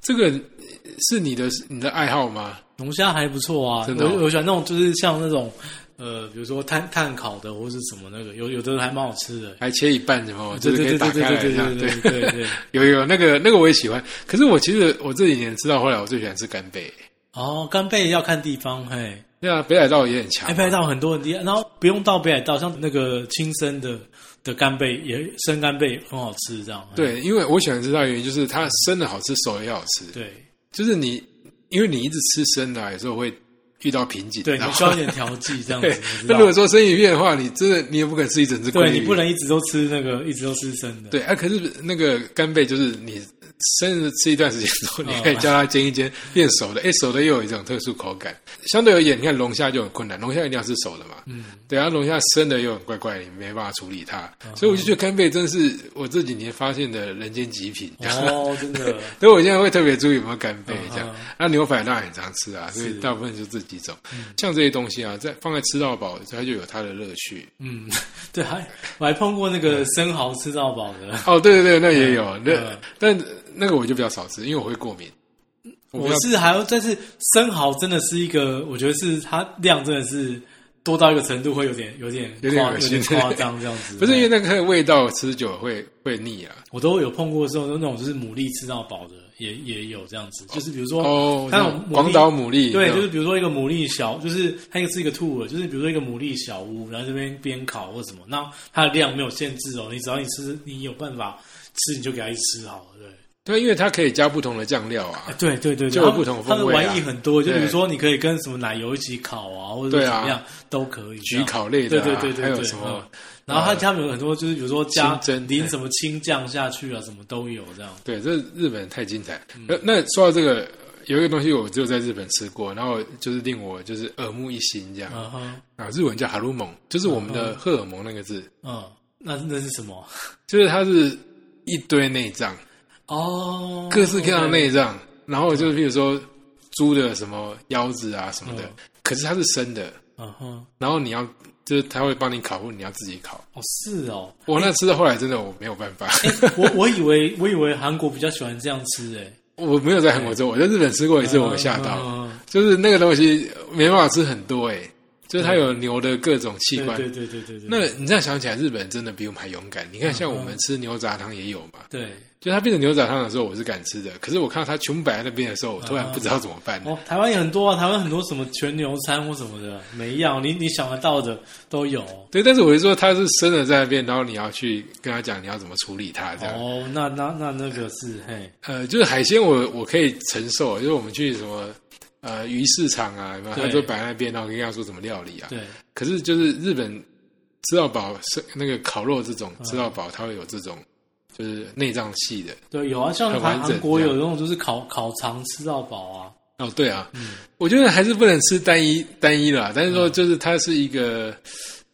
这个呃是你的你的爱好吗？龙虾还不错啊，真的哦我我喜欢那种就是像那种呃，比如说炭炭烤的或是什么那个，有有的还蛮好吃的。还切一半什么，就对对是可以打对对对对开来这样。对对对对。<laughs> 有有那个那个我也喜欢，可是我其实我这几年吃到后来，我最喜欢吃干贝。哦，干贝要看地方，嘿，对啊，北海道也很强哎，。北海道很多很厉害，然后不用到北海道，像那个亲生的的干贝也生干贝很好吃，这样。嘿对，因为我喜欢吃它的原因就是它生的好吃，熟也好吃。对就是你，因为你一直吃生的啊、有时候会遇到瓶颈。对，你需要一点调剂，这样子。那如果说生鱼片的话，你真的你也不可能吃一整只。对你不能一直都吃那个，一直都吃生的。对啊，可是那个干贝就是你生的吃一段时间之后，<laughs> 你哦可以叫它煎一煎，变熟的，哎，熟的又有一种特殊口感。相对而言，你看龙虾就很困难，龙虾一定要是熟的嘛。嗯，对啊，龙虾生的又很怪怪，你没办法处理它，嗯所以我就觉得干贝真是我这几年发现的人间极品。哦，真的。<laughs> 所以我现在会特别注意有没有干贝这样。那牛排当然很常吃啊，所以大部分就这几种。像这些东西啊，在放在吃到饱，它就有它的乐趣。嗯，对，还我还碰过那个生蚝吃到饱的。哦，对对对，那也有，那嗯但那个我就比较少吃，因为我会过敏。我我是还要，但是生蚝真的是一个，我觉得是它量真的是多到一个程度，会有点有点有点恶心点夸张这样子。<laughs> 不是因为那个味道吃久了会会腻啊。我都有碰过这种那种就是牡蛎吃到饱的，也也有这样子，就是比如说哦，它有广岛牡蛎，对，就是比如说一个牡蛎小，就是它一个是一个 tour，就是比如说一个牡蛎小屋，然后这边边烤或什么，那它的量没有限制哦，你只要你吃，你有办法吃，你就给它一吃好了，对。对，因为它可以加不同的酱料啊哎。对对对，就有不同它的风味啊玩意很多，就比如说你可以跟什么奶油一起烤啊，或者怎么样都可以。这焗烤类的、啊，对对对对对，还有什么嗯？然后它他们有很多就是比如说加清蒸淋什么青酱下去啊，什么都有这样。对，这日本太精彩。嗯那、那说到这个，有一个东西我只有在日本吃过，然后就是令我就是耳目一新这样。啊，日文叫哈鲁蒙，就是我们的荷尔蒙那个字，嗯，那那是什么？<laughs> 就是它是一堆内脏，哦，各式各样的内脏，然后就是比如说猪的什么腰子啊什么的，嗯。可是它是生的，嗯哼，然后你要就是他会帮你烤，或你要自己烤。哦是哦，我那吃到后来真的我没有办法，我我以为 <laughs> 我以为韩国比较喜欢这样吃诶，我没有在韩国做，我在日本吃过一次，我吓到，就是那个东西没办法吃很多诶、就是它有牛的各种器官。对对对对对对，那你这样想起来，日本真的比我们还勇敢。你看，像我们吃牛杂汤也有嘛，对就它变成牛杂汤的时候，我是敢吃的。可是我看到它全部摆在那边的时候，我突然不知道怎么办。哦，台湾也很多啊，台湾很多什么全牛餐或什么的，每一样你你想得到的都有。对，但是我是说，它是生的在那边，然后你要去跟他讲你要怎么处理它，这样。哦，那那那那个是嘿，呃，就是海鲜我我可以承受，就是我们去什么呃鱼市场啊，他都摆在那边，然后跟他说怎么料理啊。对，可是就是日本吃到饱是那个烤肉这嗯种吃到饱，它会有这种就是内脏系的。对，有啊，像韩韩国有那种就是烤烤肠吃到饱啊，哦，对啊，嗯。我觉得还是不能吃单一单一啦，但是说就是它是一个。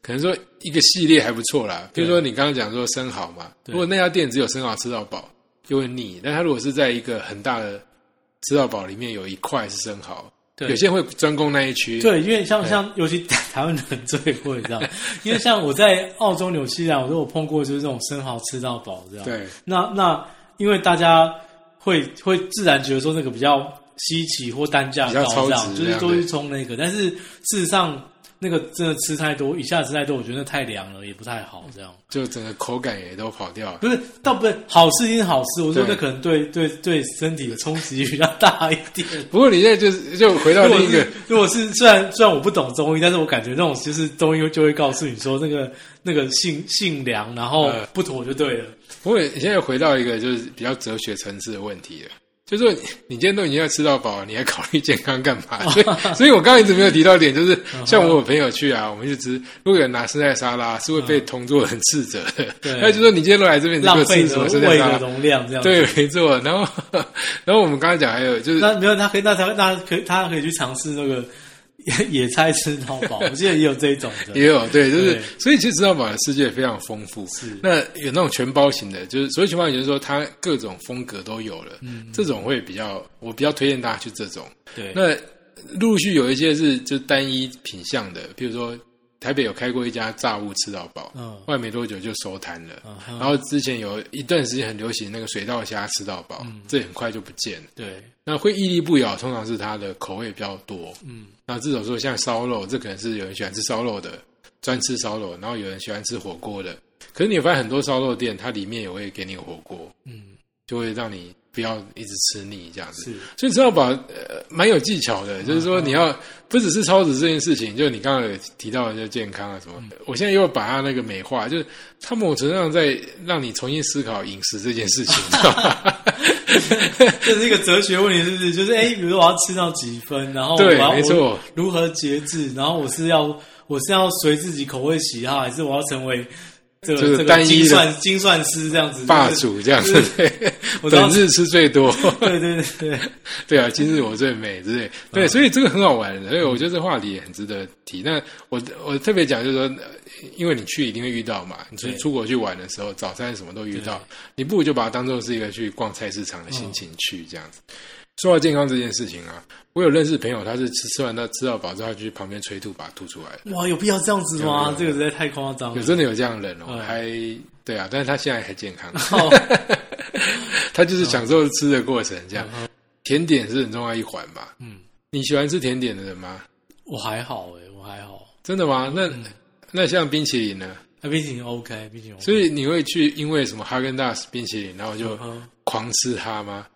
可能说一个系列还不错啦，比如说你刚刚讲说生蚝嘛，如果那家店只有生蚝吃到饱，就会腻。但它如果是在一个很大的吃到饱里面有一块是生蚝，对。有些人会专攻那一区。对，因为像像尤其台湾人最会这样，因为像我在澳洲、纽西兰，我都有碰过，就是这种生蚝吃到饱这样。，对。那那因为大家会会自然觉得说那个比较稀奇或单价比较高这样，就是都去冲那个，但是事实上那个真的吃太多，一下吃太多，我觉得那太凉了，也不太好。这样就整个口感也都跑掉了。不是，倒不是好吃，一定是好吃。我说对那可能对对对身体的冲击比较大一点。<laughs> 不过你现在就是就回到一个 <laughs> 是，如果是虽然虽然我不懂中医，但是我感觉那种就是中医就会告诉你说那个那个性性凉，然后呃不妥就对了。不过你现在回到一个就是比较哲学层次的问题了。就是说 <laughs> 你，今天都已经要吃到饱了，你还考虑健康干嘛？<laughs> 所以，所以我刚刚一直没有提到一点，就是像我有朋友去啊，我们就吃，如果有人拿生菜沙拉，是会被同桌人斥责的。对 <laughs> 他就说你今天都来这边，浪费吃什么胃的生菜沙拉？容量这样。对，没错。然后，然后我们刚才讲还有就是，那没有，他可以，那他那可以，他可以去尝试那个野 <laughs> 野菜吃到饱。我记得也有这一种的。也有对，就是所以其实吃到饱的世界非常丰富。是那有那种全包型的，就是所谓全包型，就是说它各种风格都有了。嗯，这种会比较，我比较推荐大家去这种。对，那陆陆续有一些是就单一品相的，比如说台北有开过一家炸物吃到饱，嗯后来没多久就收摊了。嗯然后之前有一段时间很流行那个水稻虾吃到饱，这很快就不见了。对，那会屹立不摇，通常是它的口味比较多。嗯，那这种说像烧肉，这可能是有人喜欢吃烧肉的，专吃烧肉，然后有人喜欢吃火锅的。可是你发现很多烧肉店，它里面也会给你火锅，嗯，就会让你不要一直吃腻这样子。是，所以知道把呃蛮有技巧的，就是说你要不只是超值这件事情，就是你刚刚有提到的就健康啊什么，我现在又把它那个美化，就是它某种程度上在让你重新思考饮食这件事情？<laughs> 这是一个哲学问题，是不是？就是哎，比如说我要吃到几分，然后我对要没错如何节制，然后我是要我是要随自己口味喜好，还是我要成为这个就是这个单一的精算精算师这样子霸主这样子，对，<laughs> 我知道。本日吃最多，对 <laughs> 对对。对，<laughs> 对啊，今日我最美之类，对，所以这个很好玩的，所以我觉得这话题也很值得提。那我我特别讲就是说，呃因为你去一定会遇到嘛，你出出国去玩的时候，早餐什么都遇到，你不如就把它当做是一个去逛菜市场的心情去这样子。说到健康这件事情啊，我有认识朋友，他是吃吃完到吃到饱之后，去旁边催吐，把它吐出来。哇，有必要这样子吗？有这个实在太夸张了。有真的有这样的人哦，嗯还对啊，但是他现在还健康，哦 <laughs> 他就是享受吃的过程这样。嗯甜点是很重要一环吧？嗯，你喜欢吃甜点的人吗？我还好哎，我还好。真的吗？那、嗯那像冰淇淋呢？那冰淇淋 OK，冰淇淋 OK。所以你会去因为什么哈根达斯冰淇淋，然后就狂吃它吗？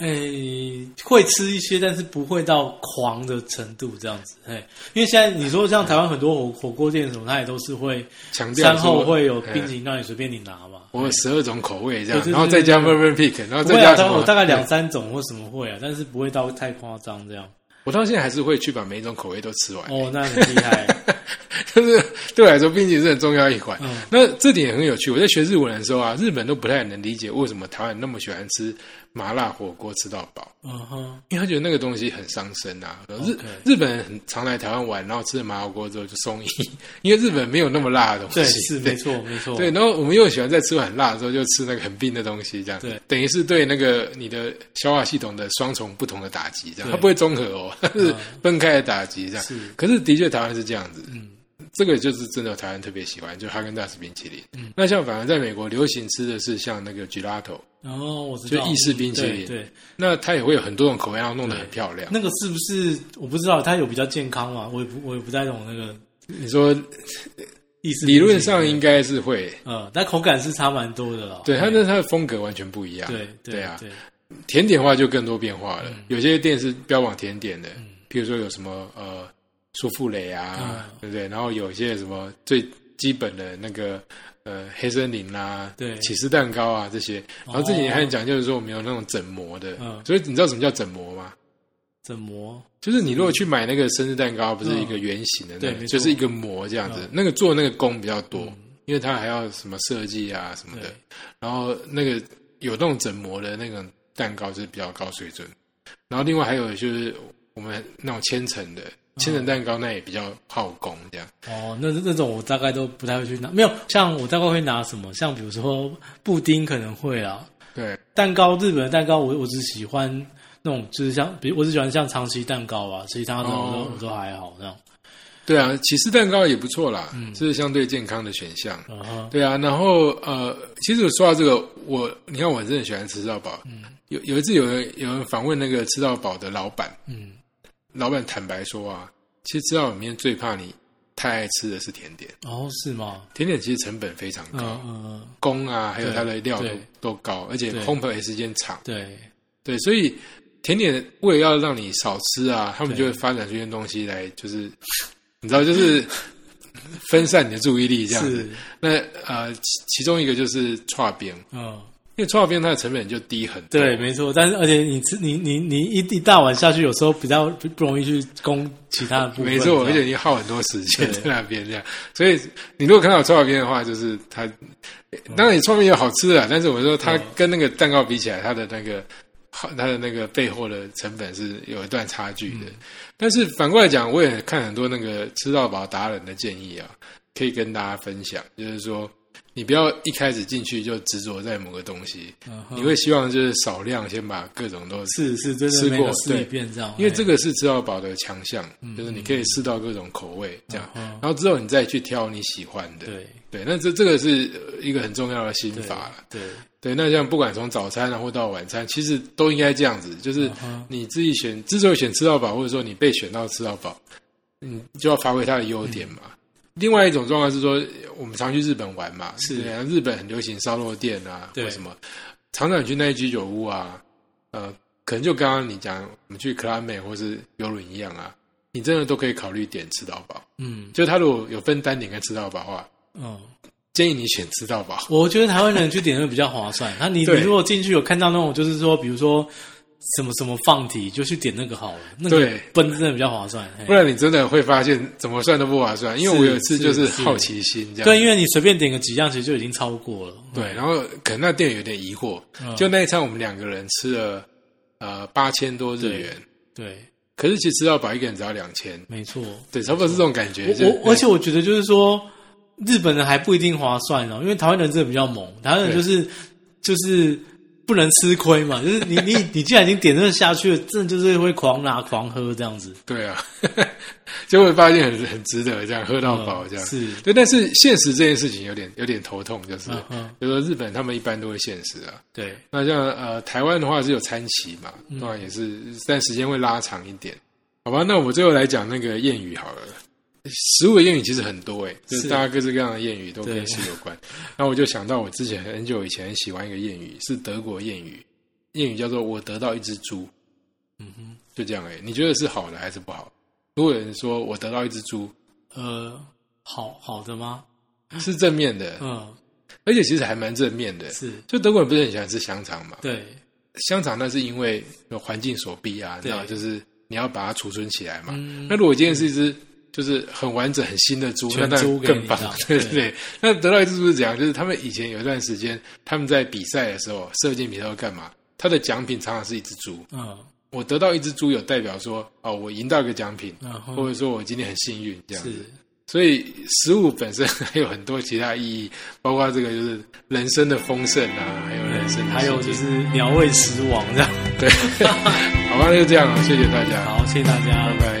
诶，会吃一些，但是不会到狂的程度这样子。嘿，因为现在你说像台湾很多火火锅店什么，它也都是会强调餐后说会有哎冰淇淋让你随便你拿嘛。我有十二种口味这样，然后再加对 b 对 o u r b o n Peak，然后再加什么？大概我大概两三种或什么会啊，但是不会到太夸张这样。我到现在还是会去把每一种口味都吃完。哦，那很厉害。<laughs> 就是对我来说，冰淇淋是很重要一环。嗯那这点也很有趣。我在学日文的时候啊，日本都不太能理解为什么台湾人那么喜欢吃麻辣火锅吃到饱，嗯哼，因为他觉得那个东西很伤身啊。日日本人很常来台湾玩，然后吃了麻辣火锅之后就松一，因为日本没有那么辣的东对，西。对是没错没错。对，然后我们又喜欢在吃完很辣的时候就吃那个很冰的东西，这样。对等于是对那个你的消化系统的双重不同的打击，这样。它不会综合哦，它是分开的打击这样。是。可是的确台湾是这样子，嗯，这个就是真的台湾特别喜欢，就哈根达斯冰淇淋。嗯，那像反而在美国流行吃的是像那个 gelato，哦，我知道，就意式冰淇淋对对，那它也会有很多种口味，然后弄得很漂亮。那个是不是我不知道？它有比较健康吗？我也不我也不太懂那个你说意思。理论上应该是会，嗯，但口感是差蛮多的了。对它那它的风格完全不一样。对对啊，对，甜点化就更多变化嗯了。有些店是标榜甜点的，譬如说有什么呃舒芙蕾啊，嗯对不对？然后有一些什么最基本的那个呃黑森林啦、对起司蛋糕啊这些。然后这几年还讲究说我们有那种整模的，嗯所以你知道什么叫整模吗？整模？就是你如果去买那个生日蛋糕，不是一个圆形的那个，对就是一个模这样子。嗯那个做那个工比较多，因为它还要什么设计啊什么的。然后那个有那种整模的那种蛋糕就是比较高水准。然后另外还有就是我们那种千层的千层蛋糕，那也比较耗工这样。哦，那那种我大概都不太会去拿，没有像我大概会拿什么，像比如说布丁可能会啊，对，蛋糕日本的蛋糕我我只喜欢那种就是像，比如我只喜欢像长崎蛋糕啊，其他的我都、哦我都还好这样。对啊，起司蛋糕也不错啦，这是相对健康的选项。嗯哼，对啊，然后呃，其实我说到这个，我你看我真的喜欢吃到饱。嗯，有有一次有人有人访问那个吃到饱的老板，嗯，老板坦白说啊，其实吃到饱里面最怕你太爱吃的是甜点。哦，是吗？甜点其实成本非常嗯高，嗯嗯，工啊，还有它的料都都高，而且烘焙时间长。对，对，所以甜点为了要让你少吃啊，他们就会发展出一些东西来，就是你知道，就是分散你的注意力这样子是。，那呃，其其中一个就是串边，嗯，因为串边它的成本就低很多。对，没错。但是而且你吃你你你一一大碗下去，有时候比较不不容易去攻其他的部分。没错，而且你耗很多时间在那边这样，所以你如果看到串边的话，就是它，当然你串边有好吃的啊，但是我说它嗯跟那个蛋糕比起来，它的那个好，它的那个背后的成本是有一段差距的。但是反过来讲，我也看很多那个吃到饱达人的建议啊，可以跟大家分享，就是说你不要一开始进去就执着在某个东西，嗯你会希望就是少量先把各种都是是真的吃过试对。因为这个个是吃到饱的强项，就是你可以试到各种口味这样，嗯然后之后你再去挑你喜欢的。对。对，那这这个是呃一个很重要的心法了。对对，那像不管从早餐啊或到晚餐，其实都应该这样子，就是你自己选，之所以选吃到饱，或者说你被选到吃到饱，你，就要发挥它的优点嘛。另外一种状况是说，我们常去日本玩嘛，是日本很流行烧肉店啊，对或什么，常常去那些居酒屋啊，呃，可能就刚刚你讲，我们去克拉美或是游轮一样啊，你真的都可以考虑点吃到饱。嗯就他如果有分单点跟吃到饱的话，嗯。建议你选吃到饱。我觉得台湾人去点会比较划算。那你你如果进去有看到那种，就是说，比如说什么什么放题，就去点那个好了。那个对奔真的比较划算。不然你真的会发现怎么算都不划算。因为我有一次就是是好奇心这样，对，因为你随便点个几样，其实就已经超过了。对，然后可能那店有点疑惑，嗯就那一餐我们两个人吃了呃八千多日元，对，可是其实吃到饱一个人只要两千，没错。对，差不多是这种感觉。我我而且我觉得就是说，日本人还不一定划算哦，因为台湾人真的比较猛，台湾人就是就是不能吃亏嘛，<laughs> 就是你你你既然已经点这个下去了，真的就是会狂拿狂喝这样子，对啊，<laughs> 就会发现很很值得这样喝到饱这样。嗯是对，但是现实这件事情有点有点头痛，就是嗯嗯比如说日本他们一般都会限时啊，对，那像呃台湾的话是有餐期嘛，嗯当然也是，但时间会拉长一点，好吧？那我们最后来讲那个谚语好了。食物的谚语其实很多诶，就是是大家各式各样的谚语都跟吃有关。那我就想到我之前很久以前喜欢一个谚语，是德国谚语，谚语叫做“我得到一只猪”，嗯哼，就这样诶。你觉得是好的还是不好？如果有人说我得到一只猪，呃，好好的吗？是正面的，嗯，而且其实还蛮正面的。是就德国人不是很喜欢吃香肠嘛？对，香肠那是因为有环境所逼啊，你知道，就是你要把它储存起来嘛。嗯那如果今天是一只就是很完整、很新的猪，那全当然猪更棒。<laughs> 对对。那得到一只猪是怎样？就是他们以前有一段时间，他们在比赛的时候，射箭比赛要干嘛？他的奖品常常是一只猪。嗯我得到一只猪，有代表说哦，我赢到一个奖品，或者说我今天很幸运这样子。是所以食物本身还有很多其他意义，包括这个就是人生的丰盛啊，还有人生的还有就是鸟为食亡这样。对，<laughs> 好吧，那就这样了，谢谢大家，好，谢谢大家，拜拜。